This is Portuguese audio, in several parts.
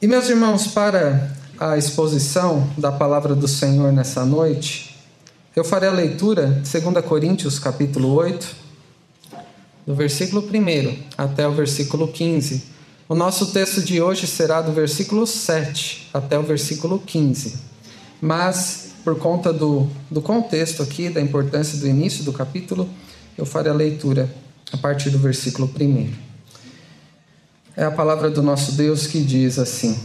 E meus irmãos, para a exposição da palavra do Senhor nessa noite, eu farei a leitura de 2 Coríntios, capítulo 8, do versículo 1 até o versículo 15. O nosso texto de hoje será do versículo 7 até o versículo 15. Mas, por conta do, do contexto aqui, da importância do início do capítulo, eu farei a leitura a partir do versículo 1. É a palavra do nosso Deus que diz assim: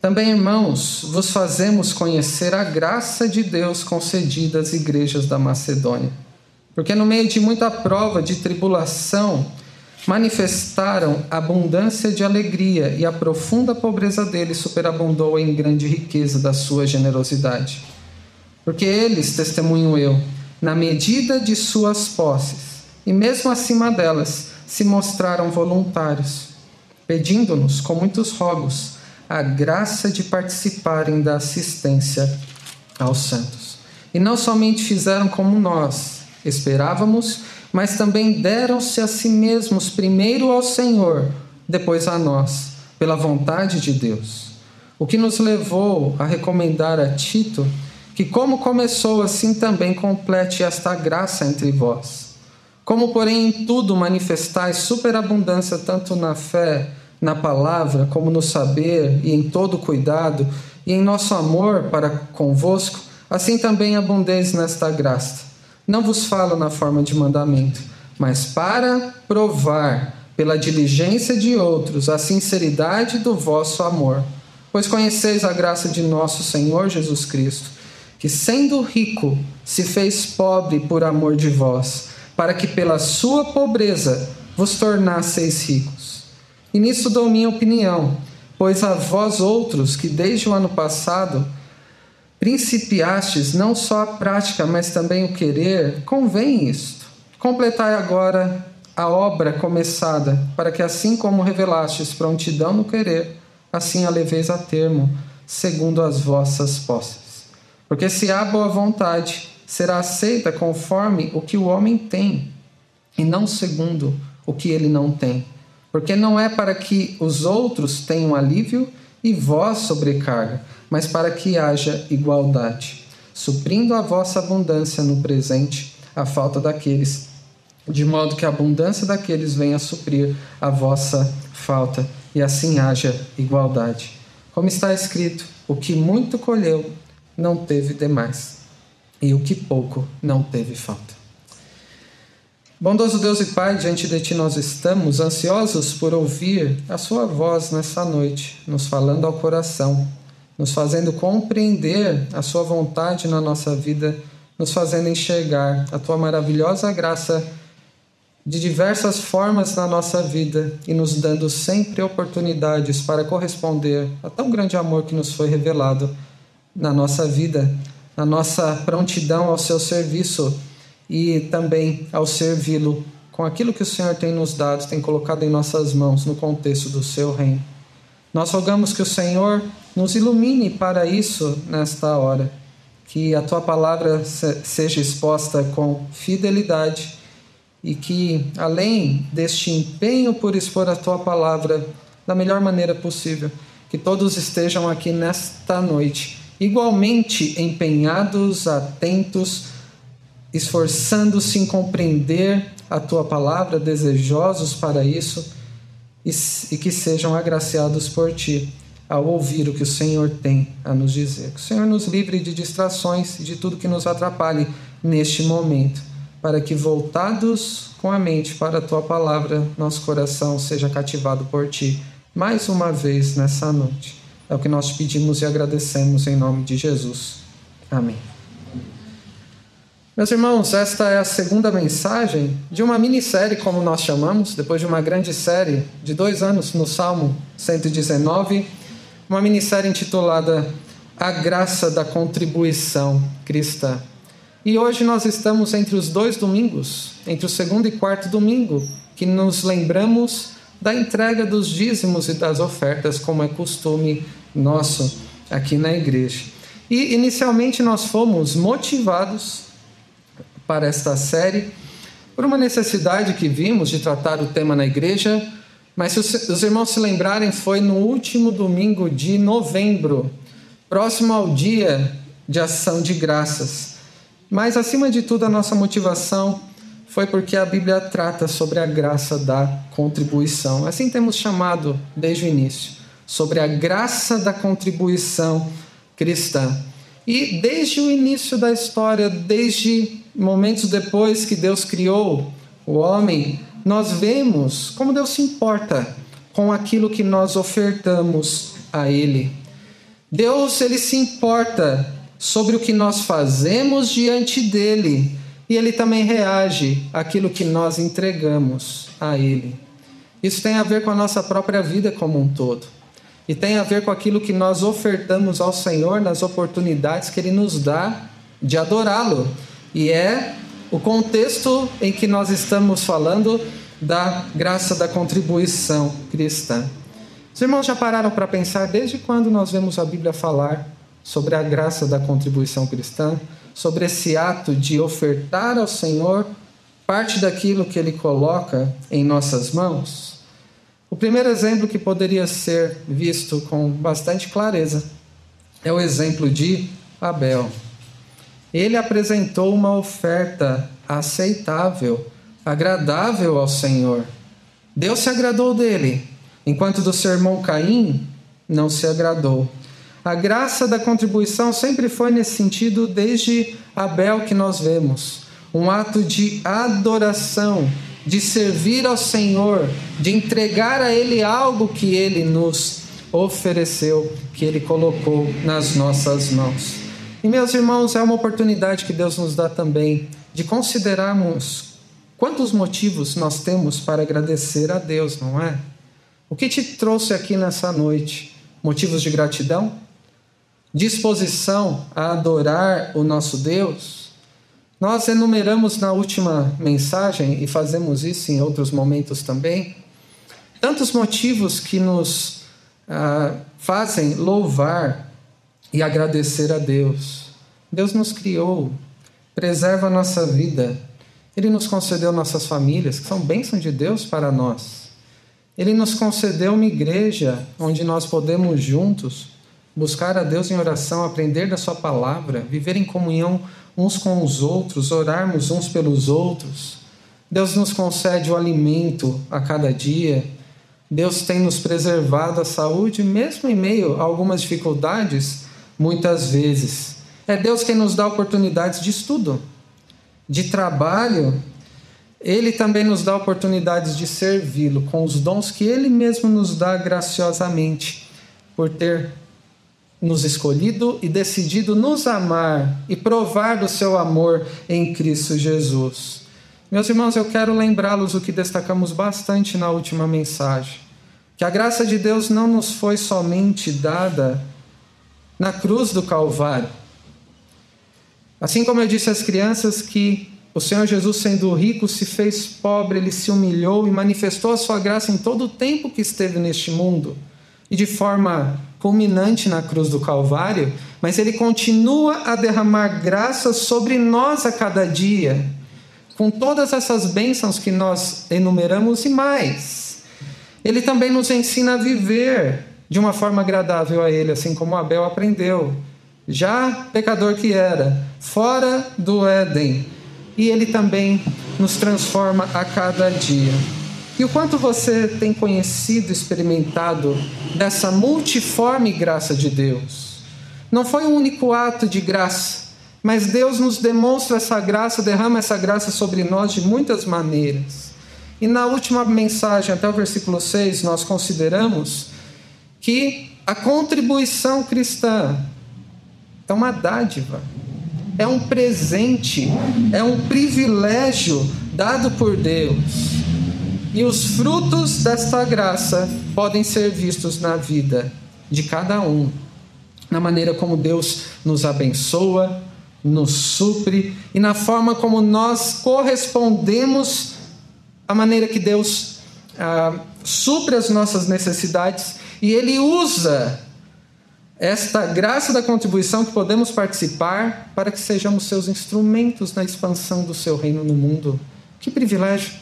Também, irmãos, vos fazemos conhecer a graça de Deus concedida às igrejas da Macedônia. Porque no meio de muita prova de tribulação, manifestaram abundância de alegria e a profunda pobreza deles superabundou em grande riqueza da sua generosidade. Porque eles, testemunho eu, na medida de suas posses, e mesmo acima delas, se mostraram voluntários, pedindo-nos com muitos rogos a graça de participarem da assistência aos santos. E não somente fizeram como nós esperávamos, mas também deram-se a si mesmos primeiro ao Senhor, depois a nós, pela vontade de Deus. O que nos levou a recomendar a Tito que, como começou, assim também complete esta graça entre vós. Como, porém, em tudo manifestais superabundância, tanto na fé, na palavra, como no saber e em todo cuidado, e em nosso amor para convosco, assim também abundeis nesta graça. Não vos falo na forma de mandamento, mas para provar pela diligência de outros a sinceridade do vosso amor. Pois conheceis a graça de nosso Senhor Jesus Cristo, que sendo rico se fez pobre por amor de vós, para que pela sua pobreza vos tornasseis ricos. E nisso dou minha opinião, pois a vós outros que desde o ano passado principiastes não só a prática, mas também o querer, convém isto. Completai agora a obra começada, para que assim como revelastes prontidão no querer, assim a leveis a termo, segundo as vossas posses. Porque se há boa vontade, será aceita conforme o que o homem tem, e não segundo o que ele não tem. Porque não é para que os outros tenham alívio e vós sobrecarga, mas para que haja igualdade, suprindo a vossa abundância no presente a falta daqueles, de modo que a abundância daqueles venha suprir a vossa falta, e assim haja igualdade. Como está escrito: o que muito colheu não teve demais, e o que pouco não teve falta. Bondoso Deus e Pai, diante de Ti nós estamos ansiosos por ouvir a Sua voz nessa noite, nos falando ao coração nos fazendo compreender a Sua vontade na nossa vida, nos fazendo enxergar a Tua maravilhosa graça de diversas formas na nossa vida e nos dando sempre oportunidades para corresponder a tão grande amor que nos foi revelado na nossa vida, na nossa prontidão ao Seu serviço e também ao servi-lo com aquilo que o Senhor tem nos dado, tem colocado em nossas mãos no contexto do Seu reino. Nós rogamos que o Senhor nos ilumine para isso nesta hora, que a tua palavra seja exposta com fidelidade e que, além deste empenho por expor a tua palavra da melhor maneira possível, que todos estejam aqui nesta noite igualmente empenhados, atentos, esforçando-se em compreender a tua palavra, desejosos para isso e, que sejam agraciados por ti ao ouvir o que o Senhor tem a nos dizer. Que o Senhor nos livre de distrações e de tudo que nos atrapalhe neste momento, para que voltados com a mente para a tua palavra, nosso coração seja cativado por ti mais uma vez nessa noite. É o que nós pedimos e agradecemos em nome de Jesus. Amém. Meus irmãos, esta é a segunda mensagem de uma minissérie, como nós chamamos, depois de uma grande série de dois anos no Salmo 119 uma minissérie intitulada A Graça da Contribuição Cristã. E hoje nós estamos entre os dois domingos, entre o segundo e quarto domingo, que nos lembramos da entrega dos dízimos e das ofertas, como é costume nosso aqui na igreja. E inicialmente nós fomos motivados para esta série por uma necessidade que vimos de tratar o tema na igreja Mas se os irmãos se lembrarem, foi no último domingo de novembro, próximo ao dia de ação de graças. Mas, acima de tudo, a nossa motivação foi porque a Bíblia trata sobre a graça da contribuição. Assim temos chamado desde o início, sobre a graça da contribuição cristã. E desde o início da história, desde momentos depois que Deus criou o homem, nós vemos como Deus se importa com aquilo que nós ofertamos a Ele. Deus ele se importa sobre o que nós fazemos diante dele e ele também reage àquilo que nós entregamos a ele. Isso tem a ver com a nossa própria vida como um todo. E tem a ver com aquilo que nós ofertamos ao Senhor nas oportunidades que ele nos dá de adorá-lo. E é o contexto em que nós estamos falando da graça da contribuição cristã. Os irmãos já pararam para pensar desde quando nós vemos a Bíblia falar sobre a graça da contribuição cristã? sobre esse ato de ofertar ao Senhor parte daquilo que Ele coloca em nossas mãos? O primeiro exemplo que poderia ser visto com bastante clareza é o exemplo de Abel. Ele apresentou uma oferta aceitável, agradável ao Senhor. Deus se agradou dele, enquanto do seu irmão Caim não se agradou. A graça da contribuição sempre foi nesse sentido, desde Abel que nós vemos. Um ato de adoração, de servir ao Senhor, de entregar a Ele algo que Ele nos ofereceu, que Ele colocou nas nossas mãos. E, meus irmãos, é uma oportunidade que Deus nos dá também de considerarmos quantos motivos nós temos para agradecer a Deus, não é? O que te trouxe aqui nessa noite? Motivos de gratidão? disposição a adorar o nosso Deus, nós enumeramos na última mensagem, e fazemos isso em outros momentos também, tantos motivos que nos ah, fazem louvar e agradecer a Deus. Deus nos criou, preserva a nossa vida, Ele nos concedeu nossas famílias, que são bênçãos de Deus para nós. Ele nos concedeu uma igreja onde nós podemos juntos buscar a Deus em oração, aprender da Sua palavra, viver em comunhão uns com os outros, orarmos uns pelos outros. Deus nos concede o alimento a cada dia. Deus tem nos preservado a saúde, mesmo em meio a algumas dificuldades, muitas vezes. É Deus quem nos dá oportunidades de estudo, de trabalho. Ele também nos dá oportunidades de servi-lo com os dons que Ele mesmo nos dá graciosamente, por ter nos escolhido e decidido nos amar e provar do seu amor em Cristo Jesus. Meus irmãos, eu quero lembrá-los o que destacamos bastante na última mensagem: que a graça de Deus não nos foi somente dada na cruz do Calvário. Assim como eu disse às crianças que o Senhor Jesus, sendo rico, se fez pobre, ele se humilhou e manifestou a sua graça em todo o tempo que esteve neste mundo e de forma culminante na cruz do Calvário, mas ele continua a derramar graça sobre nós a cada dia, com todas essas bênçãos que nós enumeramos e mais. Ele também nos ensina a viver de uma forma agradável a Ele, assim como Abel aprendeu, já pecador que era, fora do Éden, e Ele também nos transforma a cada dia. E o quanto você tem conhecido, experimentado dessa multiforme graça de Deus? Não foi um único ato de graça, mas Deus nos demonstra essa graça, derrama essa graça sobre nós de muitas maneiras. E na última mensagem, até o versículo 6, nós consideramos que a contribuição cristã é uma dádiva, é um presente, é um privilégio dado por Deus e os frutos desta graça podem ser vistos na vida de cada um, na maneira como Deus nos abençoa, nos supre e na forma como nós correspondemos à maneira que Deus ah, supre as nossas necessidades e Ele usa esta graça da contribuição que podemos participar para que sejamos seus instrumentos na expansão do seu reino no mundo. Que privilégio!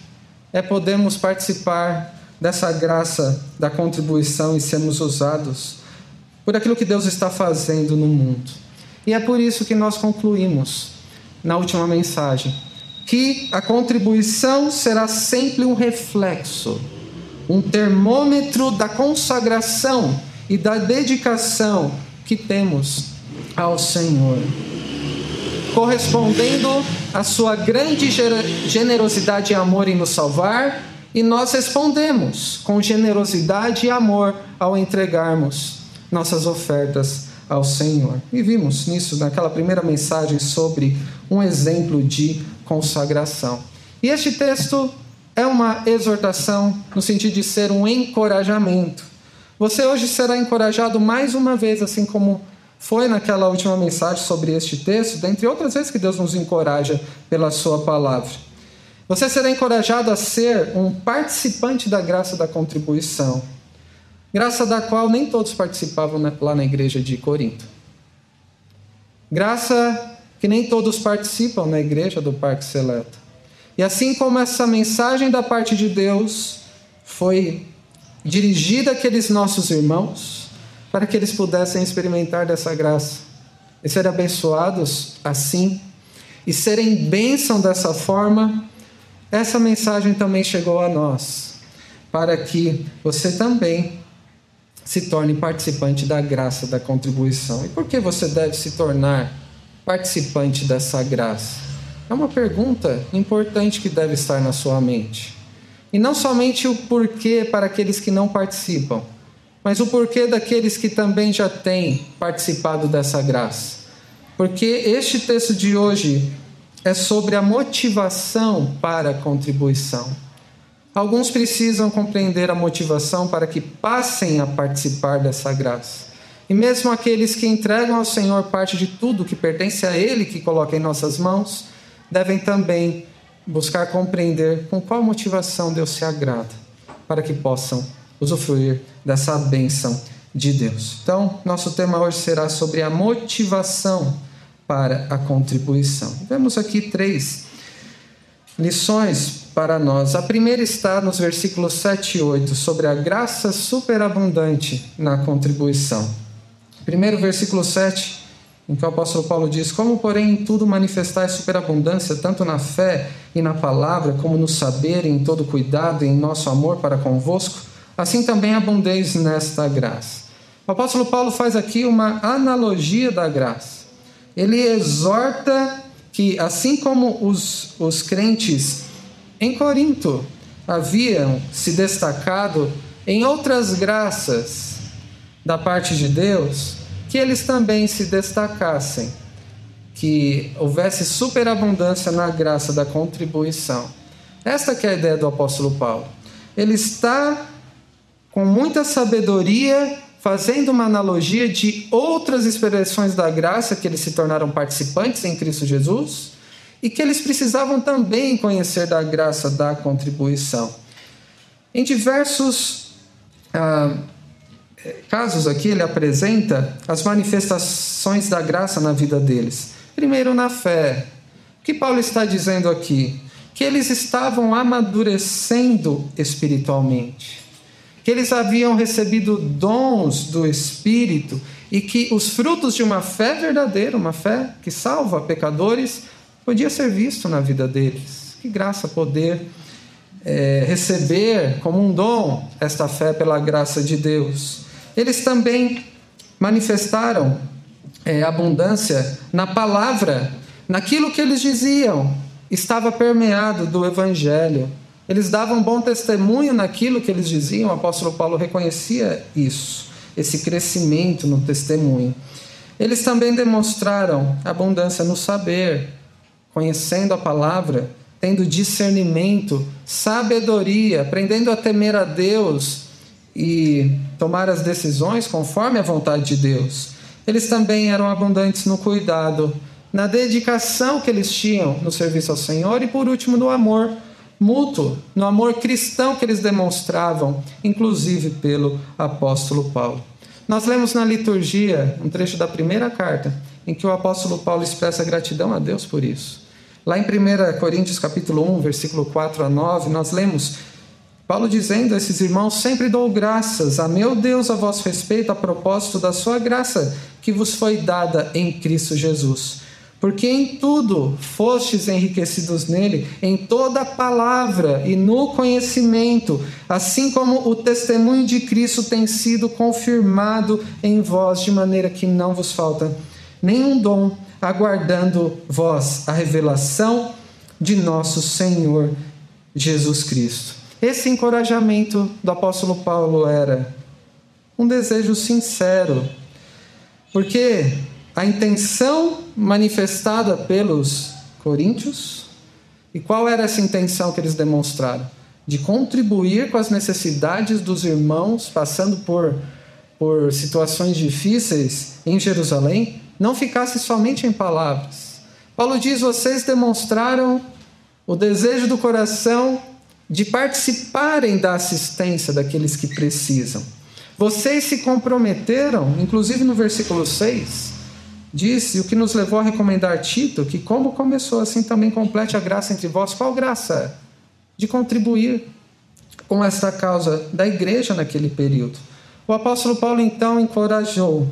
É podermos participar dessa graça da contribuição e sermos usados por aquilo que Deus está fazendo no mundo. E é por isso que nós concluímos na última mensagem que a contribuição será sempre um reflexo, um termômetro da consagração e da dedicação que temos ao Senhor. Correspondendo à sua grande generosidade e amor em nos salvar, e nós respondemos com generosidade e amor ao entregarmos nossas ofertas ao Senhor. E vimos nisso naquela primeira mensagem sobre um exemplo de consagração. E este texto é uma exortação no sentido de ser um encorajamento. Você hoje será encorajado mais uma vez, assim como foi naquela última mensagem sobre este texto, dentre outras vezes que Deus nos encoraja pela Sua palavra. Você será encorajado a ser um participante da graça da contribuição, graça da qual nem todos participavam lá na igreja de Corinto. Graça que nem todos participam na igreja do Parque Seleto. E assim como essa mensagem da parte de Deus foi dirigida àqueles nossos irmãos, para que eles pudessem experimentar dessa graça e serem abençoados assim, e serem bênção dessa forma, essa mensagem também chegou a nós, para que você também se torne participante da graça da contribuição. E por que você deve se tornar participante dessa graça? É uma pergunta importante que deve estar na sua mente. E não somente o porquê para aqueles que não participam, mas o porquê daqueles que também já têm participado dessa graça. Porque este texto de hoje é sobre a motivação para a contribuição. Alguns precisam compreender a motivação para que passem a participar dessa graça. E mesmo aqueles que entregam ao Senhor parte de tudo que pertence a Ele, que coloca em nossas mãos, devem também buscar compreender com qual motivação Deus se agrada, para que possam usufruir dessa bênção de Deus. Então, nosso tema hoje será sobre a motivação para a contribuição. Vemos aqui três lições para nós. A primeira está nos versículos 7 e 8, sobre a graça superabundante na contribuição. Primeiro versículo 7, em que o apóstolo Paulo diz: Como, porém, em tudo manifestais superabundância, tanto na fé e na palavra, como no saber, em todo cuidado e em nosso amor para convosco, assim também abundeis nesta graça. O apóstolo Paulo faz aqui uma analogia da graça. Ele exorta que, assim como os, os crentes em Corinto haviam se destacado em outras graças da parte de Deus, que eles também se destacassem, que houvesse superabundância na graça da contribuição. Esta é a ideia do apóstolo Paulo. Ele está com muita sabedoria, fazendo uma analogia de outras expressões da graça que eles se tornaram participantes em Cristo Jesus e que eles precisavam também conhecer da graça da contribuição. Em diversos ah, casos aqui, ele apresenta as manifestações da graça na vida deles. Primeiro, na fé. O que Paulo está dizendo aqui? Que eles estavam amadurecendo espiritualmente que eles haviam recebido dons do Espírito e que os frutos de uma fé verdadeira, uma fé que salva pecadores, podia ser visto na vida deles. Que graça poder é, receber como um dom esta fé pela graça de Deus. Eles também manifestaram é, abundância na palavra, naquilo que eles diziam, estava permeado do Evangelho. Eles davam bom testemunho naquilo que eles diziam, o apóstolo Paulo reconhecia isso, esse crescimento no testemunho. Eles também demonstraram abundância no saber, conhecendo a palavra, tendo discernimento, sabedoria, aprendendo a temer a Deus e tomar as decisões conforme a vontade de Deus. Eles também eram abundantes no cuidado, na dedicação que eles tinham no serviço ao Senhor e, por último, no amor mútuo, no amor cristão que eles demonstravam, inclusive pelo apóstolo Paulo. Nós lemos na liturgia um trecho da primeira carta, em que o apóstolo Paulo expressa gratidão a Deus por isso. Lá em 1 Coríntios capítulo 1, versículo 4 a 9, nós lemos Paulo dizendo a esses irmãos: Sempre dou graças a meu Deus a vosso respeito, a propósito da sua graça que vos foi dada em Cristo Jesus. Porque em tudo fostes enriquecidos nele, em toda palavra e no conhecimento, assim como o testemunho de Cristo tem sido confirmado em vós, de maneira que não vos falta nenhum dom, aguardando vós a revelação de nosso Senhor Jesus Cristo. Esse encorajamento do apóstolo Paulo era um desejo sincero, porque a intenção manifestada pelos coríntios, e qual era essa intenção que eles demonstraram? De contribuir com as necessidades dos irmãos passando por, por situações difíceis em Jerusalém, não ficasse somente em palavras. Paulo diz: vocês demonstraram o desejo do coração de participarem da assistência daqueles que precisam. Vocês se comprometeram, inclusive no versículo 6, disse o que nos levou a recomendar Tito, que como começou assim também complete a graça entre vós. Qual graça? De contribuir com esta causa da igreja naquele período. O apóstolo Paulo então encorajou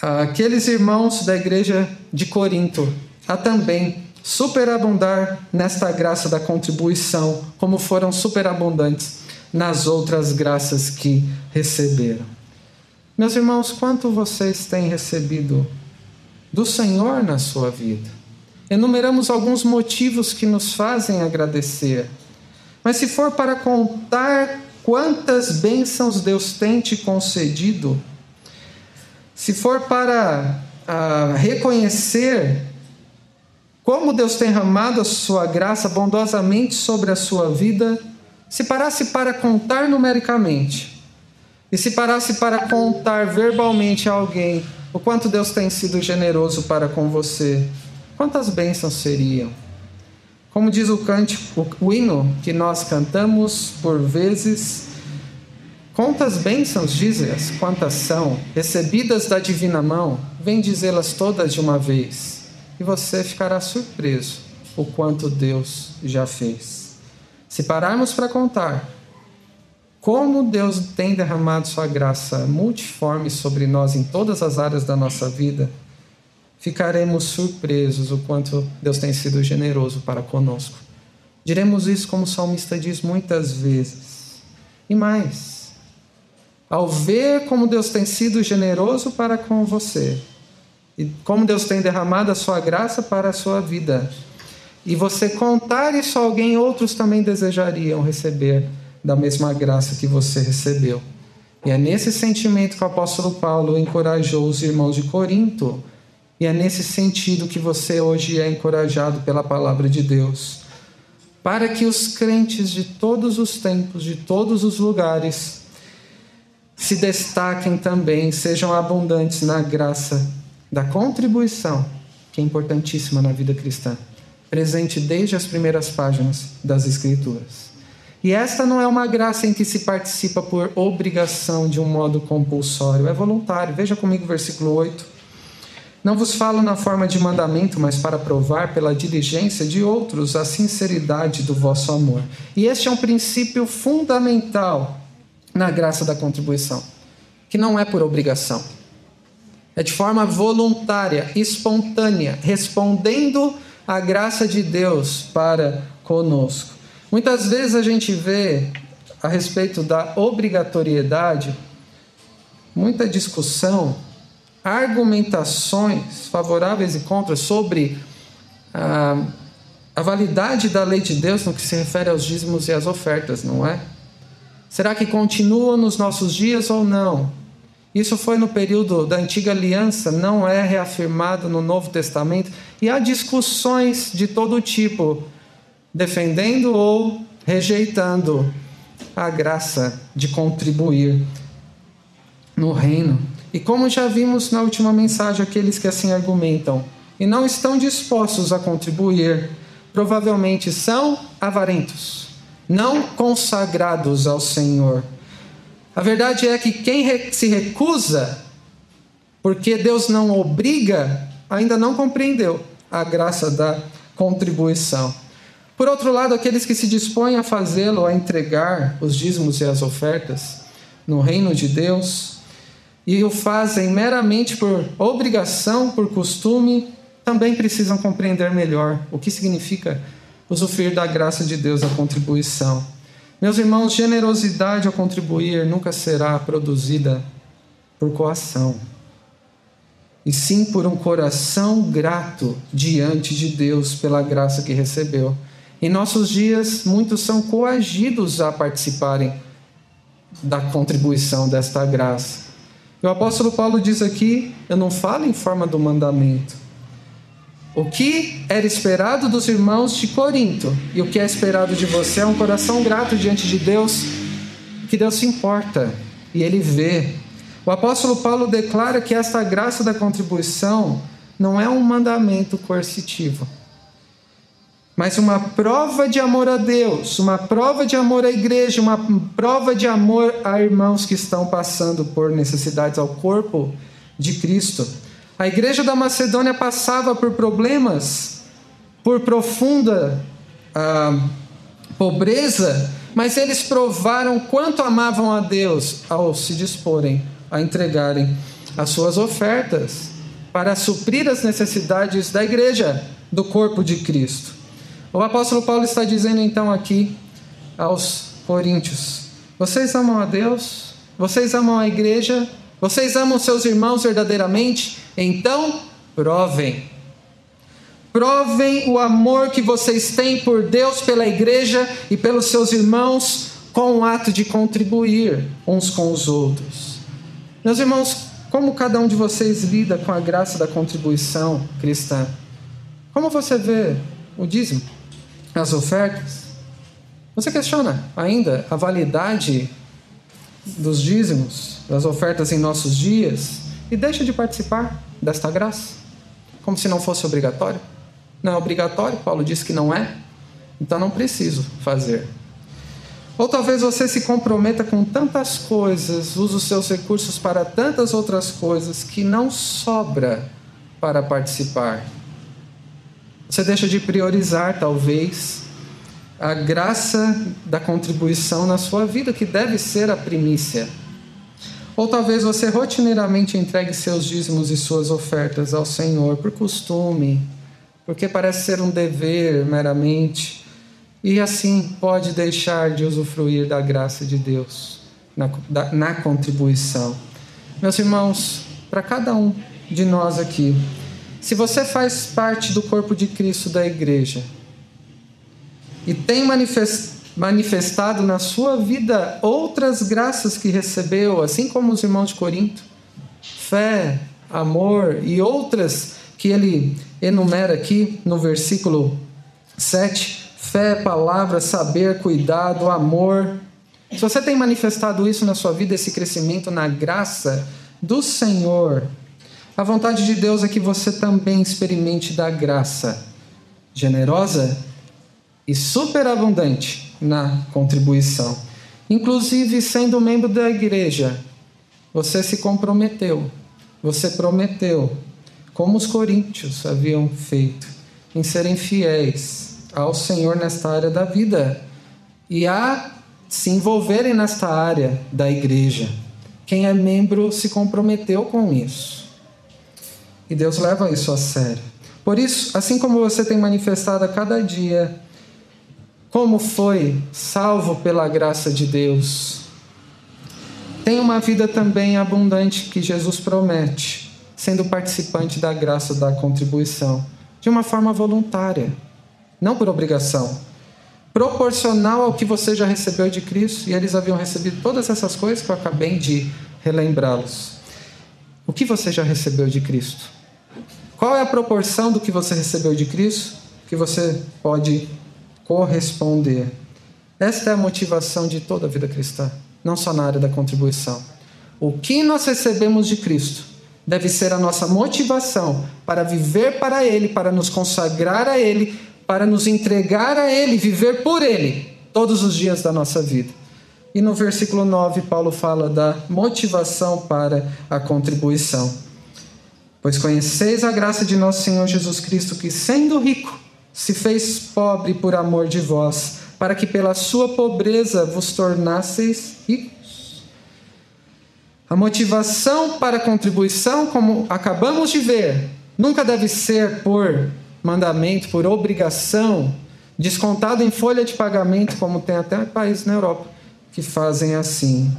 aqueles irmãos da igreja de Corinto a também superabundar nesta graça da contribuição, como foram superabundantes nas outras graças que receberam. Meus irmãos, quanto vocês têm recebido do Senhor na sua vida? Enumeramos alguns motivos que nos fazem agradecer. Mas se for para contar quantas bênçãos Deus tem te concedido, se for para uh, reconhecer como Deus tem derramado a sua graça bondosamente sobre a sua vida, se parasse para contar numericamente, e se parasse para contar verbalmente a alguém o quanto Deus tem sido generoso para com você, quantas bênçãos seriam? Como diz o cântico, o hino que nós cantamos por vezes, quantas bênçãos dizes, quantas são, recebidas da divina mão, vem dizê-las todas de uma vez e você ficará surpreso o quanto Deus já fez. Se pararmos para contar como Deus tem derramado sua graça multiforme sobre nós em todas as áreas da nossa vida, ficaremos surpresos o quanto Deus tem sido generoso para conosco. Diremos isso como o salmista diz muitas vezes. E mais, ao ver como Deus tem sido generoso para com você, e como Deus tem derramado a sua graça para a sua vida. E você contar isso a alguém, outros também desejariam receber da mesma graça que você recebeu. E é nesse sentimento que o apóstolo Paulo encorajou os irmãos de Corinto. E é nesse sentido que você hoje é encorajado pela palavra de Deus. Para que os crentes de todos os tempos, de todos os lugares, se destaquem também, sejam abundantes na graça da contribuição, que é importantíssima na vida cristã, presente desde as primeiras páginas das Escrituras. E esta não é uma graça em que se participa por obrigação de um modo compulsório, é voluntário. Veja comigo o versículo 8. Não vos falo na forma de mandamento, mas para provar pela diligência de outros a sinceridade do vosso amor. E este é um princípio fundamental na graça da contribuição, que não é por obrigação. É de forma voluntária, espontânea, respondendo à graça de Deus para conosco. Muitas vezes a gente vê a respeito da obrigatoriedade muita discussão, argumentações favoráveis e contra sobre a, a validade da lei de Deus no que se refere aos dízimos e às ofertas, não é? Será que continua nos nossos dias ou não? Isso foi no período da antiga aliança, não é reafirmado no Novo Testamento, e há discussões de todo tipo, defendendo ou rejeitando a graça de contribuir no reino. E como já vimos na última mensagem, aqueles que assim argumentam e não estão dispostos a contribuir, provavelmente são avarentos, não consagrados ao Senhor a verdade é que quem se recusa, porque Deus não obriga, ainda não compreendeu a graça da contribuição. Por outro lado, aqueles que se dispõem a fazê-lo, a entregar os dízimos e as ofertas no reino de Deus, e o fazem meramente por obrigação, por costume, também precisam compreender melhor o que significa usufruir da graça de Deus, a contribuição. Meus irmãos, generosidade ao contribuir nunca será produzida por coação, e sim por um coração grato diante de Deus pela graça que recebeu. Em nossos dias, muitos são coagidos a participarem da contribuição desta graça. E o apóstolo Paulo diz aqui: eu não falo em forma do mandamento. O que era esperado dos irmãos de Corinto e o que é esperado de você é um coração grato diante de Deus, que Deus se importa e ele vê. O apóstolo Paulo declara que esta graça da contribuição não é um mandamento coercitivo mas uma prova de amor a Deus, uma prova de amor à igreja, uma prova de amor a irmãos que estão passando por necessidades ao corpo de Cristo. A igreja da Macedônia passava por problemas, por profunda ah, pobreza, mas eles provaram quanto amavam a Deus ao se disporem a entregarem as suas ofertas para suprir as necessidades da igreja, do corpo de Cristo. O apóstolo Paulo está dizendo então aqui aos coríntios: Vocês amam a Deus? Vocês amam a igreja? Vocês amam seus irmãos verdadeiramente? Então, provem. Provem o amor que vocês têm por Deus, pela igreja e pelos seus irmãos com o ato de contribuir uns com os outros. Meus irmãos, como cada um de vocês lida com a graça da contribuição cristã? Como você vê o dízimo? As ofertas, você questiona ainda a validade dos dízimos, das ofertas em nossos dias e deixa de participar desta graça, como se não fosse obrigatório? Não é obrigatório, Paulo diz que não é, então não preciso fazer. Ou talvez você se comprometa com tantas coisas, use os seus recursos para tantas outras coisas que não sobra para participar. Você deixa de priorizar, talvez, a graça da contribuição na sua vida, que deve ser a primícia. Ou talvez você rotineiramente entregue seus dízimos e suas ofertas ao Senhor por costume, porque parece ser um dever meramente, e assim pode deixar de usufruir da graça de Deus na, na contribuição. Meus irmãos, para cada um de nós aqui, se você faz parte do corpo de Cristo da igreja e tem manifestado na sua vida outras graças que recebeu, assim como os irmãos de Corinto, fé, amor e outras que ele enumera aqui no versículo 7, fé, palavra, saber, cuidado, amor. Se você tem manifestado isso na sua vida, esse crescimento na graça do Senhor, a vontade de Deus é que você também experimente da graça generosa e superabundante na contribuição. Inclusive, sendo membro da igreja, você se comprometeu, você prometeu, como os coríntios haviam feito, em serem fiéis ao Senhor nesta área da vida e a se envolverem nesta área da igreja. Quem é membro se comprometeu com isso. E Deus leva isso a sério. Por isso, assim como você tem manifestado a cada dia como foi salvo pela graça de Deus, tenha uma vida também abundante que Jesus promete, sendo participante da graça da contribuição, de uma forma voluntária, não por obrigação, proporcional ao que você já recebeu de Cristo, e eles haviam recebido todas essas coisas que eu acabei de relembrá-los. O que você já recebeu de Cristo? Qual é a proporção do que você recebeu de Cristo que você pode corresponder? Esta é a motivação de toda a vida cristã, não só na área da contribuição. O que nós recebemos de Cristo deve ser a nossa motivação para viver para Ele, para nos consagrar a Ele, para nos entregar a Ele, viver por Ele todos os dias da nossa vida. E no versículo 9, Paulo fala da motivação para a contribuição. Pois conheceis a graça de nosso Senhor Jesus Cristo, que sendo rico, se fez pobre por amor de vós, para que pela sua pobreza vos tornasseis ricos. A motivação para a contribuição, como acabamos de ver, nunca deve ser por mandamento, por obrigação, descontado em folha de pagamento, como tem até países na Europa que fazem assim.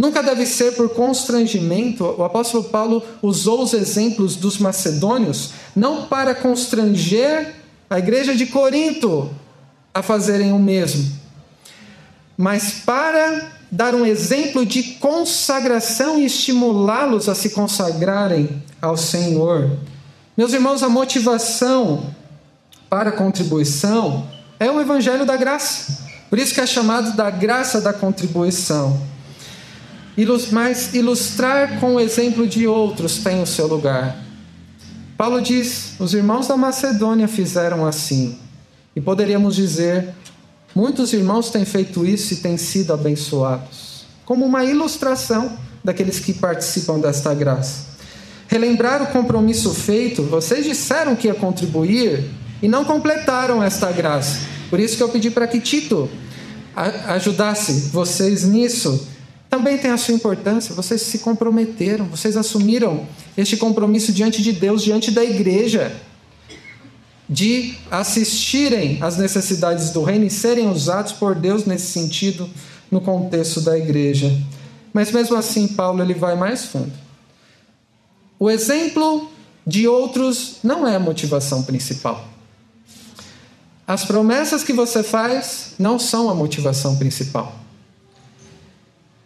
Nunca deve ser por constrangimento. O apóstolo Paulo usou os exemplos dos macedônios não para constranger a igreja de Corinto a fazerem o mesmo, mas para dar um exemplo de consagração e estimulá-los a se consagrarem ao Senhor. Meus irmãos, a motivação para a contribuição é o evangelho da graça. Por isso que é chamado da graça da contribuição. Mas ilustrar com o exemplo de outros tem o seu lugar. Paulo diz: os irmãos da Macedônia fizeram assim. E poderíamos dizer: muitos irmãos têm feito isso e têm sido abençoados. Como uma ilustração daqueles que participam desta graça. Relembrar o compromisso feito, vocês disseram que ia contribuir e não completaram esta graça. Por isso que eu pedi para que Tito ajudasse vocês nisso. Também tem a sua importância, vocês se comprometeram, vocês assumiram este compromisso diante de Deus, diante da igreja, de assistirem às necessidades do reino e serem usados por Deus nesse sentido, no contexto da igreja. Mas mesmo assim, Paulo ele vai mais fundo. O exemplo de outros não é a motivação principal. As promessas que você faz não são a motivação principal.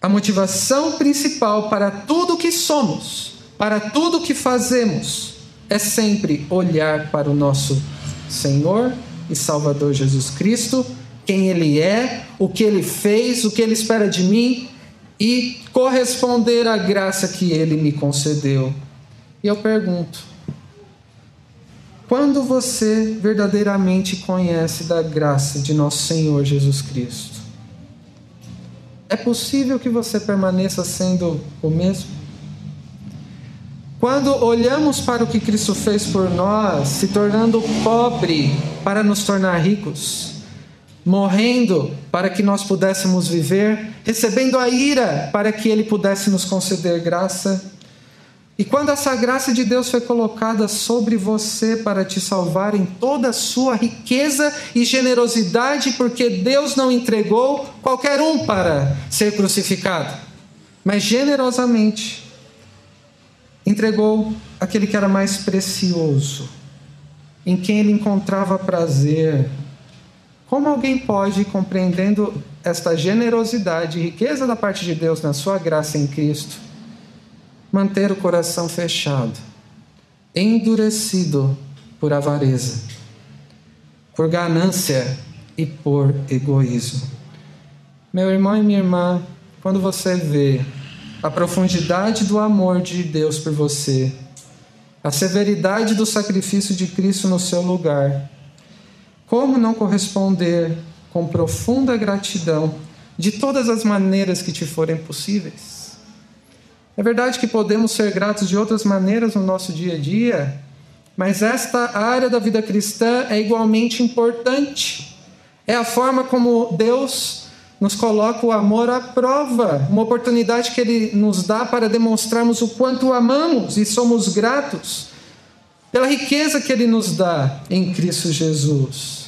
A motivação principal para tudo que somos, para tudo que fazemos, é sempre olhar para o nosso Senhor e Salvador Jesus Cristo, quem Ele é, o que Ele fez, o que Ele espera de mim e corresponder à graça que Ele me concedeu. E eu pergunto: quando você verdadeiramente conhece da graça de nosso Senhor Jesus Cristo, é possível que você permaneça sendo o mesmo? Quando olhamos para o que Cristo fez por nós, se tornando pobre para nos tornar ricos, morrendo para que nós pudéssemos viver, recebendo a ira para que Ele pudesse nos conceder graça, e quando essa graça de Deus foi colocada sobre você para te salvar em toda a sua riqueza e generosidade, porque Deus não entregou qualquer um para ser crucificado, mas generosamente entregou aquele que era mais precioso, em quem ele encontrava prazer. Como alguém pode, compreendendo esta generosidade e riqueza da parte de Deus na sua graça em Cristo, manter o coração fechado, endurecido por avareza, por ganância e por egoísmo. Meu irmão e minha irmã, quando você vê a profundidade do amor de Deus por você, a severidade do sacrifício de Cristo no seu lugar, como não corresponder com profunda gratidão de todas as maneiras que te forem possíveis? É verdade que podemos ser gratos de outras maneiras no nosso dia a dia, mas esta área da vida cristã é igualmente importante. É a forma como Deus nos coloca o amor à prova, uma oportunidade que Ele nos dá para demonstrarmos o quanto amamos e somos gratos pela riqueza que Ele nos dá em Cristo Jesus.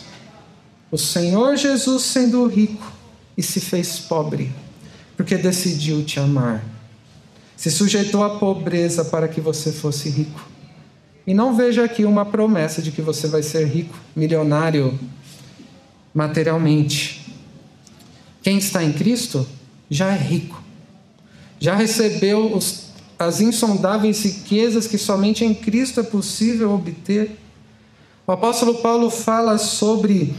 O Senhor Jesus, sendo rico, e se fez pobre, porque decidiu te amar se sujeitou à pobreza para que você fosse rico. E não veja aqui uma promessa de que você vai ser rico, milionário, materialmente. Quem está em Cristo já é rico, já recebeu os, as insondáveis riquezas que somente em Cristo é possível obter. O apóstolo Paulo fala sobre,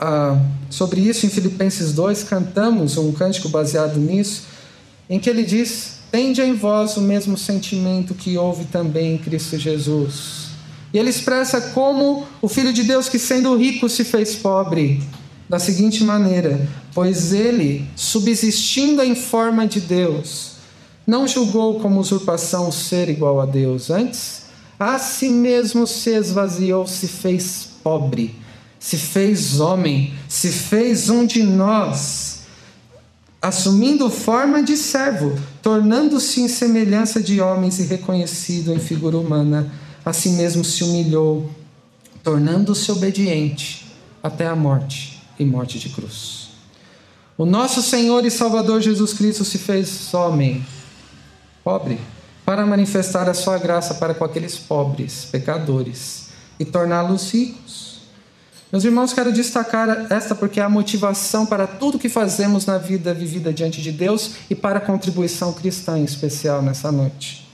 uh, sobre isso em Filipenses 2, cantamos um cântico baseado nisso, em que ele diz Tende em vós o mesmo sentimento que houve também em Cristo Jesus. E ele expressa como o Filho de Deus, que sendo rico, se fez pobre, da seguinte maneira: Pois ele, subsistindo em forma de Deus, não julgou como usurpação ser igual a Deus, antes, a si mesmo se esvaziou, se fez pobre, se fez homem, se fez um de nós, assumindo forma de servo, tornando-se em semelhança de homens e reconhecido em figura humana, assim mesmo se humilhou, tornando-se obediente até a morte e morte de cruz. O nosso Senhor e Salvador Jesus Cristo se fez homem, pobre, para manifestar a sua graça para com aqueles pobres, pecadores, e torná-los ricos. Meus irmãos, quero destacar esta porque é a motivação para tudo que fazemos na vida vivida diante de Deus e para a contribuição cristã em especial nessa noite.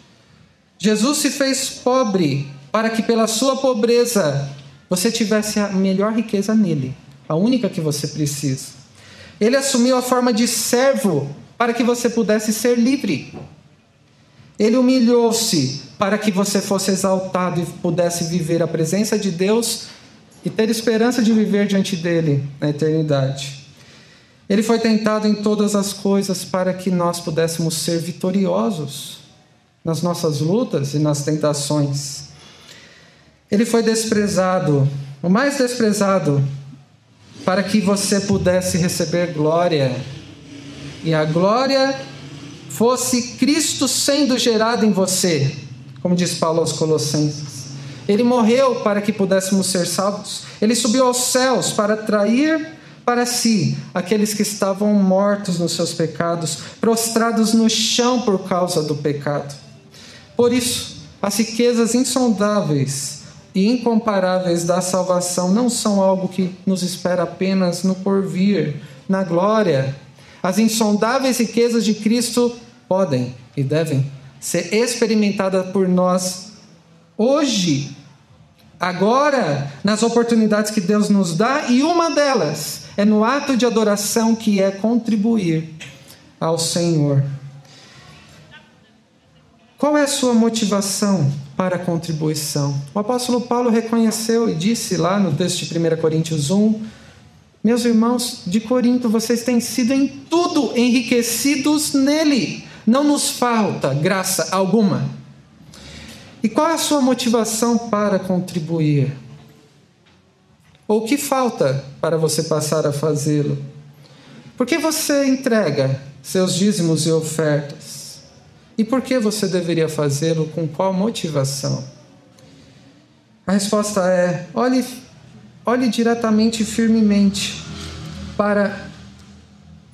Jesus se fez pobre para que pela sua pobreza você tivesse a melhor riqueza nele, a única que você precisa. Ele assumiu a forma de servo para que você pudesse ser livre. Ele humilhou-se para que você fosse exaltado e pudesse viver a presença de Deus e ter esperança de viver diante dele na eternidade. Ele foi tentado em todas as coisas para que nós pudéssemos ser vitoriosos nas nossas lutas e nas tentações. Ele foi desprezado, o mais desprezado, para que você pudesse receber glória. E a glória fosse Cristo sendo gerado em você, como diz Paulo aos Colossenses. Ele morreu para que pudéssemos ser salvos. Ele subiu aos céus para atrair para si aqueles que estavam mortos nos seus pecados, prostrados no chão por causa do pecado. Por isso, as riquezas insondáveis e incomparáveis da salvação não são algo que nos espera apenas no porvir, na glória. As insondáveis riquezas de Cristo podem e devem ser experimentadas por nós hoje, agora, nas oportunidades que Deus nos dá, e uma delas é no ato de adoração que é contribuir ao Senhor. Qual é a sua motivação para a contribuição? O apóstolo Paulo reconheceu e disse lá no texto de 1 Coríntios 1 meus irmãos de Corinto, vocês têm sido em tudo enriquecidos nele. Não nos falta graça alguma. E qual é a sua motivação para contribuir? Ou o que falta para você passar a fazê-lo? Por que você entrega seus dízimos e ofertas? E por que você deveria fazê-lo? Com qual motivação? A resposta é: olhe olhe diretamente e firmemente para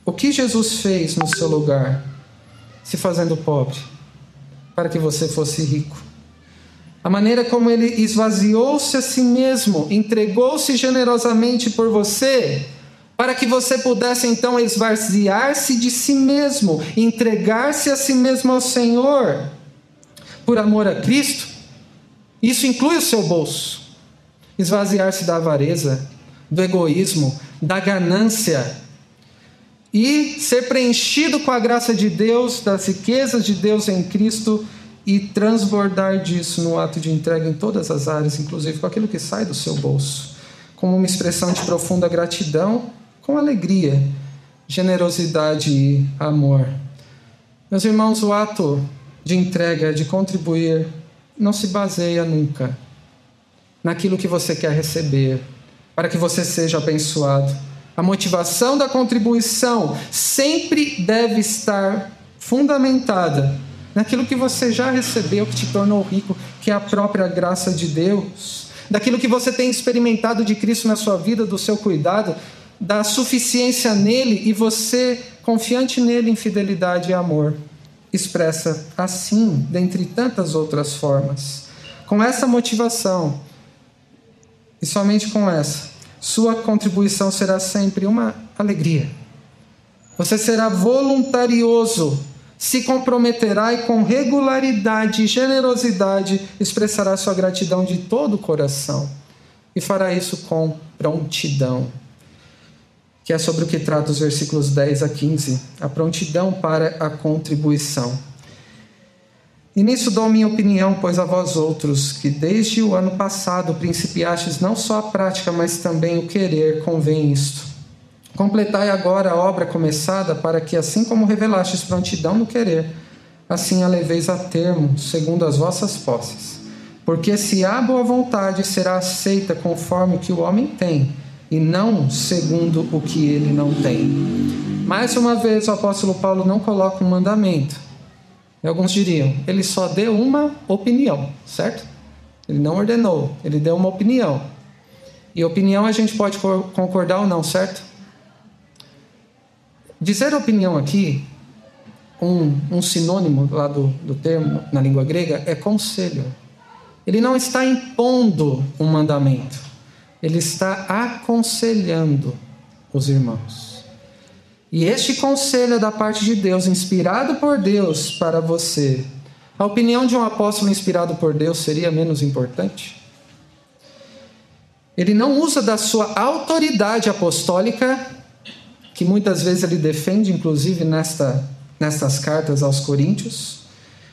o que Jesus fez no seu lugar, se fazendo pobre, para que você fosse rico. A maneira como ele esvaziou-se a si mesmo, entregou-se generosamente por você, para que você pudesse então esvaziar-se de si mesmo, entregar-se a si mesmo ao Senhor, por amor a Cristo. Isso inclui o seu bolso esvaziar-se da avareza, do egoísmo, da ganância e ser preenchido com a graça de Deus, das riquezas de Deus em Cristo e transbordar disso no ato de entrega em todas as áreas, inclusive com aquilo que sai do seu bolso, como uma expressão de profunda gratidão, com alegria, generosidade e amor. Meus irmãos, o ato de entrega, de contribuir, não se baseia nunca naquilo que você quer receber, para que você seja abençoado. A motivação da contribuição sempre deve estar fundamentada naquilo que você já recebeu, que te tornou rico, que é a própria graça de Deus, daquilo que você tem experimentado de Cristo na sua vida, do seu cuidado, da suficiência nele e você, confiante nele em fidelidade e amor, expressa assim, dentre tantas outras formas. Com essa motivação, e somente com essa, sua contribuição será sempre uma alegria. Você será voluntarioso, se comprometerá e com regularidade e generosidade expressará sua gratidão de todo o coração. E fará isso com prontidão. Que é sobre o que trata os versículos 10 a 15, a prontidão para a contribuição. E nisso dou minha opinião, pois a vós outros, que desde o ano passado principiastes não só a prática, mas também o querer, convém isto. Completai agora a obra começada, para que, assim como revelastes prontidão no querer, assim a leveis a termo, segundo as vossas posses. Porque se há boa vontade, será aceita conforme o que o homem tem, e não segundo o que ele não tem. Mais uma vez, o apóstolo Paulo não coloca um mandamento. E alguns diriam, ele só deu uma opinião, certo? Ele não ordenou, ele deu uma opinião. E opinião a gente pode concordar ou não, certo? Dizer opinião aqui, um, um sinônimo lá do, do termo na língua grega, é conselho. Ele não está impondo um mandamento, ele está aconselhando os irmãos. E este conselho é da parte de Deus, inspirado por Deus para você. A opinião de um apóstolo inspirado por Deus seria menos importante? Ele não usa da sua autoridade apostólica, que muitas vezes ele defende, inclusive nesta, nestas cartas aos Coríntios,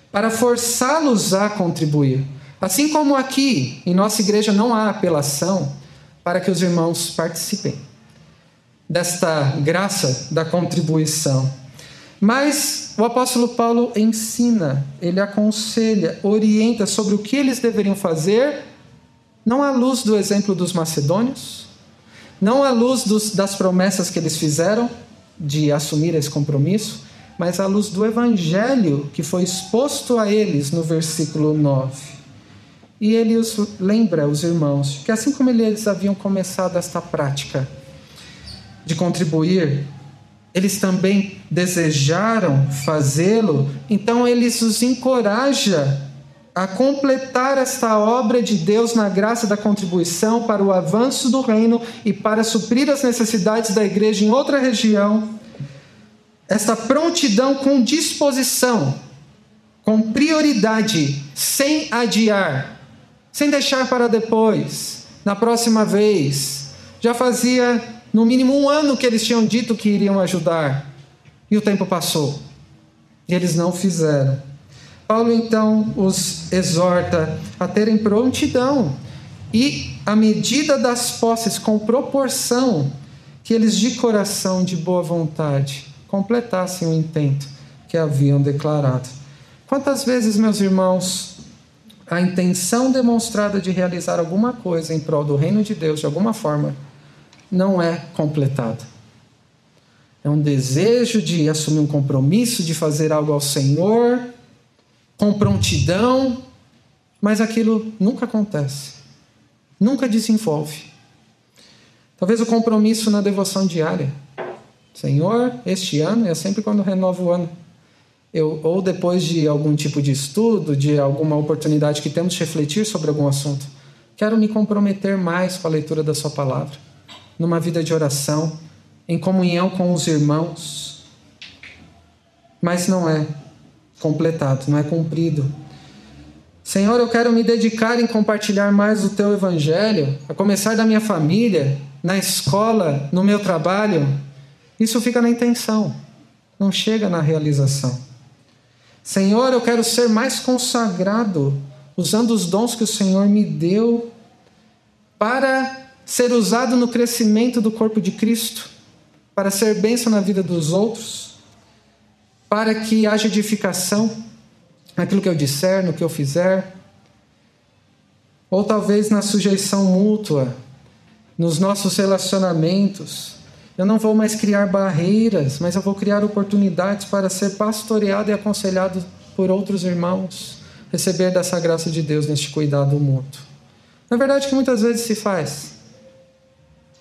para forçá-los a contribuir. Assim como aqui, em nossa igreja, não há apelação para que os irmãos participem desta graça da contribuição. Mas o apóstolo Paulo ensina, ele aconselha, orienta sobre o que eles deveriam fazer, não à luz do exemplo dos macedônios, não à luz dos, das promessas que eles fizeram de assumir esse compromisso, mas à luz do evangelho que foi exposto a eles no versículo 9. E ele os lembra, os irmãos, que assim como eles haviam começado esta prática de contribuir, eles também desejaram fazê-lo, então eles os encoraja a completar esta obra de Deus na graça da contribuição para o avanço do reino e para suprir as necessidades da igreja em outra região. Esta prontidão com disposição, com prioridade, sem adiar sem deixar para depois, na próxima vez. Já fazia no mínimo um ano que eles tinham dito que iriam ajudar, e o tempo passou, e eles não fizeram. Paulo então os exorta a terem prontidão e a medida das posses com proporção que eles de coração, de boa vontade, completassem o intento que haviam declarado. Quantas vezes, meus irmãos, a intenção demonstrada de realizar alguma coisa em prol do reino de Deus, de alguma forma, não é completada. É um desejo de assumir um compromisso, de fazer algo ao Senhor, com prontidão, mas aquilo nunca acontece, nunca desenvolve. Talvez o compromisso na devoção diária. Senhor, este ano, é sempre quando renova o ano eu, ou depois de algum tipo de estudo, de alguma oportunidade que temos de refletir sobre algum assunto, quero me comprometer mais com a leitura da Sua palavra, numa vida de oração, em comunhão com os irmãos. Mas não é completado, não é cumprido. Senhor, eu quero me dedicar em compartilhar mais o Teu Evangelho, a começar da minha família, na escola, no meu trabalho. Isso fica na intenção, não chega na realização. Senhor, eu quero ser mais consagrado, usando os dons que o Senhor me deu para ser usado no crescimento do corpo de Cristo, para ser bênção na vida dos outros, para que haja edificação naquilo que eu disser, no que eu fizer, ou talvez na sujeição mútua, nos nossos relacionamentos, eu não vou mais criar barreiras, mas eu vou criar oportunidades para ser pastoreado e aconselhado por outros irmãos, receber dessa graça de Deus neste cuidado mútuo. Na verdade, que muitas vezes se faz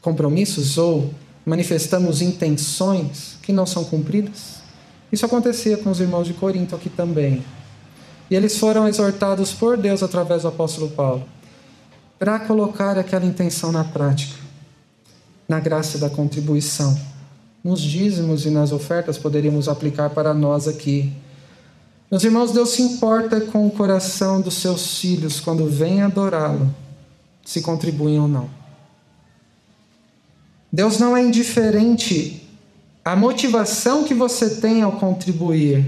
compromissos ou manifestamos intenções que não são cumpridas. Isso acontecia com os irmãos de Corinto aqui também. E eles foram exortados por Deus através do apóstolo Paulo para colocar aquela intenção na prática na graça da contribuição. Nos dízimos e nas ofertas poderíamos aplicar para nós aqui. Meus irmãos, Deus se importa com o coração dos seus filhos quando vêm adorá-lo, se contribuem ou não. Deus não é indiferente à motivação que você tem ao contribuir,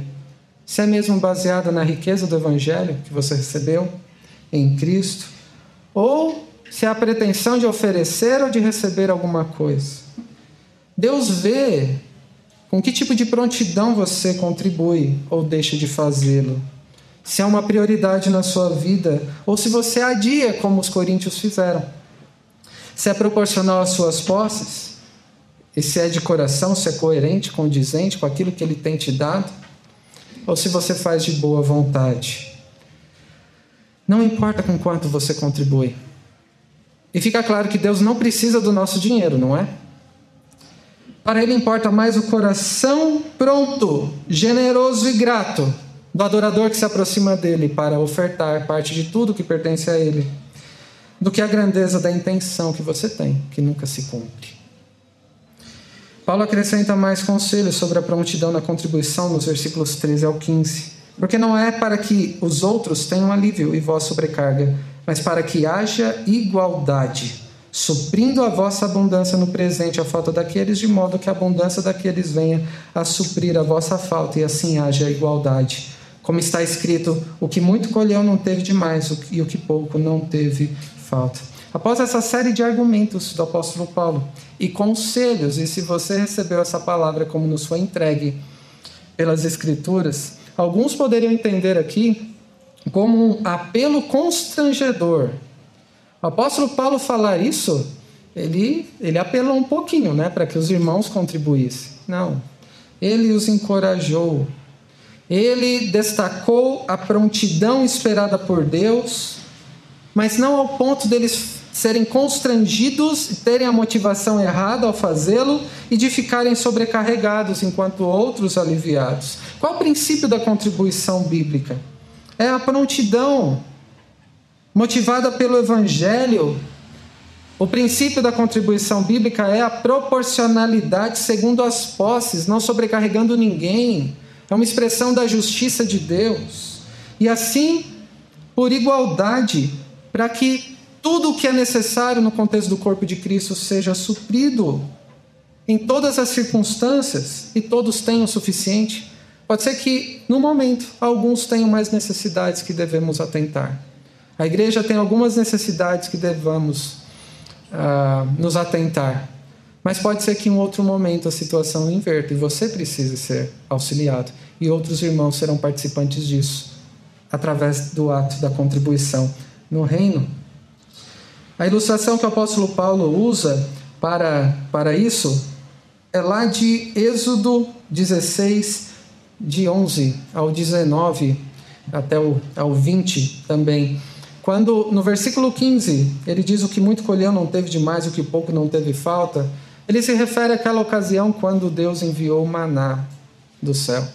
se é mesmo baseada na riqueza do Evangelho que você recebeu em Cristo, ou se há pretensão de oferecer ou de receber alguma coisa. Deus vê com que tipo de prontidão você contribui ou deixa de fazê-lo. se é uma prioridade na sua vida, ou se você adia como os coríntios fizeram. Se é proporcional às suas posses, e se é de coração, se é coerente, condizente com aquilo que ele tem te dado, ou se você faz de boa vontade. Não importa com quanto você contribui. E fica claro que Deus não precisa do nosso dinheiro, não é? Para Ele importa mais o coração pronto, generoso e grato do adorador que se aproxima dele para ofertar parte de tudo que pertence a ele, do que a grandeza da intenção que você tem, que nunca se cumpre. Paulo acrescenta mais conselhos sobre a prontidão na contribuição nos versículos 13 ao 15. Porque não é para que os outros tenham alívio e vós sobrecarga, mas para que haja igualdade, suprindo a vossa abundância no presente a falta daqueles, de modo que a abundância daqueles venha a suprir a vossa falta, e assim haja igualdade. Como está escrito, o que muito colheu não teve demais, e o que pouco não teve falta. Após essa série de argumentos do apóstolo Paulo e conselhos, e se você recebeu essa palavra como nos foi entregue pelas Escrituras, alguns poderiam entender aqui como um apelo constrangedor. O apóstolo Paulo falar isso, ele, ele apelou um pouquinho né, para que os irmãos contribuíssem. Não. Ele os encorajou. Ele destacou a prontidão esperada por Deus, mas não ao ponto deles serem constrangidos terem a motivação errada ao fazê-lo e de ficarem sobrecarregados enquanto outros aliviados. Qual o princípio da contribuição bíblica? É a prontidão, motivada pelo Evangelho. O princípio da contribuição bíblica é a proporcionalidade segundo as posses, não sobrecarregando ninguém. É uma expressão da justiça de Deus. E assim, por igualdade, para que tudo o que é necessário no contexto do corpo de Cristo seja suprido em todas as circunstâncias e todos tenham o suficiente. Pode ser que, no momento, alguns tenham mais necessidades que devemos atentar. A igreja tem algumas necessidades que devamos uh, nos atentar. Mas pode ser que em outro momento a situação inverta e você precise ser auxiliado. E outros irmãos serão participantes disso, através do ato da contribuição no reino. A ilustração que o apóstolo Paulo usa para, para isso é lá de Êxodo 16, de 11 ao 19, até o ao 20 também. Quando no versículo 15 ele diz o que muito colheu não teve demais, o que pouco não teve falta, ele se refere àquela ocasião quando Deus enviou maná do céu.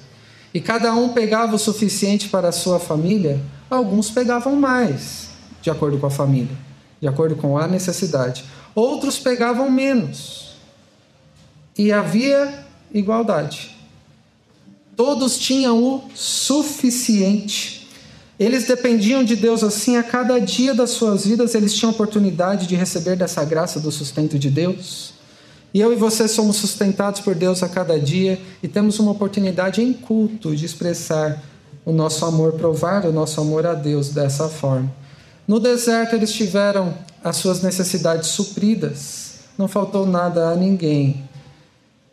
E cada um pegava o suficiente para a sua família, alguns pegavam mais, de acordo com a família de acordo com a necessidade. Outros pegavam menos. E havia igualdade. Todos tinham o suficiente. Eles dependiam de Deus assim a cada dia das suas vidas, eles tinham oportunidade de receber dessa graça do sustento de Deus. E eu e você somos sustentados por Deus a cada dia e temos uma oportunidade em culto de expressar o nosso amor, provar o nosso amor a Deus dessa forma. No deserto eles tiveram as suas necessidades supridas, não faltou nada a ninguém.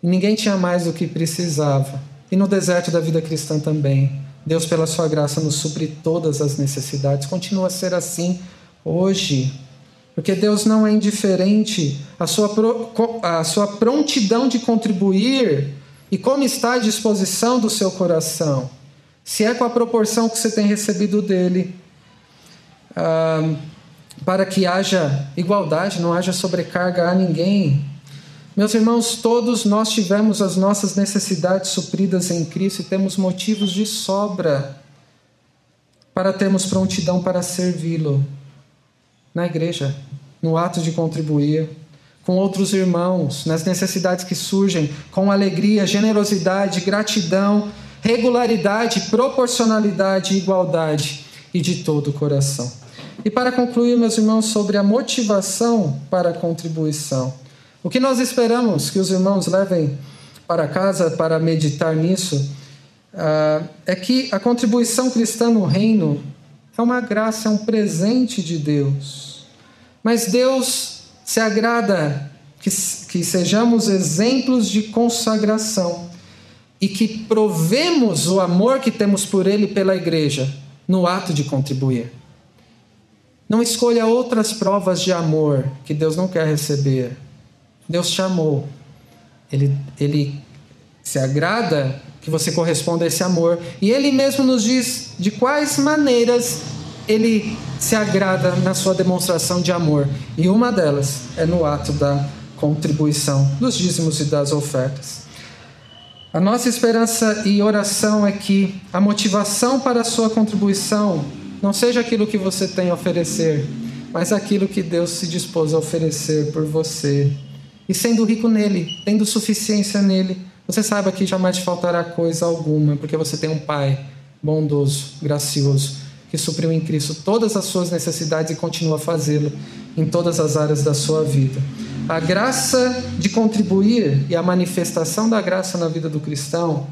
ninguém tinha mais do que precisava. E no deserto da vida cristã também. Deus, pela sua graça, nos supre todas as necessidades. Continua a ser assim hoje. Porque Deus não é indiferente à sua, à sua prontidão de contribuir e como está à disposição do seu coração. Se é com a proporção que você tem recebido dele, para que haja igualdade, não haja sobrecarga a ninguém. Meus irmãos, todos nós tivemos as nossas necessidades supridas em Cristo e temos motivos de sobra para termos prontidão para servi-lo na igreja, no ato de contribuir com outros irmãos, nas necessidades que surgem, com alegria, generosidade, gratidão, regularidade, proporcionalidade igualdade e de todo o coração. E para concluir, meus irmãos, sobre a motivação para a contribuição. O que nós esperamos que os irmãos levem para casa para meditar nisso uh, é que a contribuição cristã no reino é uma graça, é um presente de Deus. Mas Deus se agrada que, que sejamos exemplos de consagração e que provemos o amor que temos por Ele pela igreja no ato de contribuir. Não escolha outras provas de amor que Deus não quer receber. Deus chamou. Ele, ele se agrada que você corresponda a esse amor. E ele mesmo nos diz de quais maneiras ele se agrada na sua demonstração de amor. E uma delas é no ato da contribuição, dos dízimos e das ofertas. A nossa esperança e oração é que a motivação para a sua contribuição não seja aquilo que você tem a oferecer, mas aquilo que Deus se dispôs a oferecer por você. E sendo rico nele, tendo suficiência nele, você saiba que jamais te faltará coisa alguma, porque você tem um Pai bondoso, gracioso, que supriu em Cristo todas as suas necessidades e continua a fazê-lo em todas as áreas da sua vida. A graça de contribuir e a manifestação da graça na vida do cristão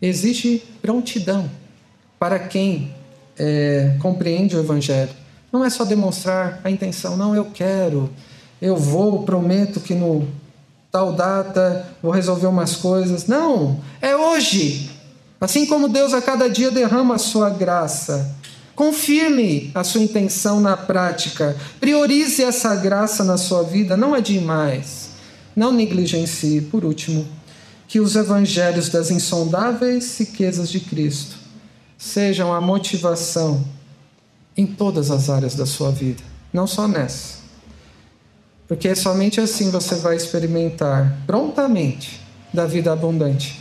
exige prontidão para quem é, compreende o Evangelho. Não é só demonstrar a intenção, não, eu quero, eu vou, prometo que no tal data, vou resolver umas coisas. Não, é hoje. Assim como Deus a cada dia derrama a sua graça. Confirme a sua intenção na prática. Priorize essa graça na sua vida, não é demais. Não negligencie, por último, que os evangelhos das insondáveis riquezas de Cristo sejam a motivação em todas as áreas da sua vida, não só nessa. Porque somente assim você vai experimentar prontamente da vida abundante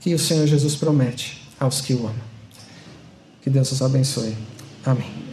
que o Senhor Jesus promete aos que o amam. Que Deus os abençoe. Amém.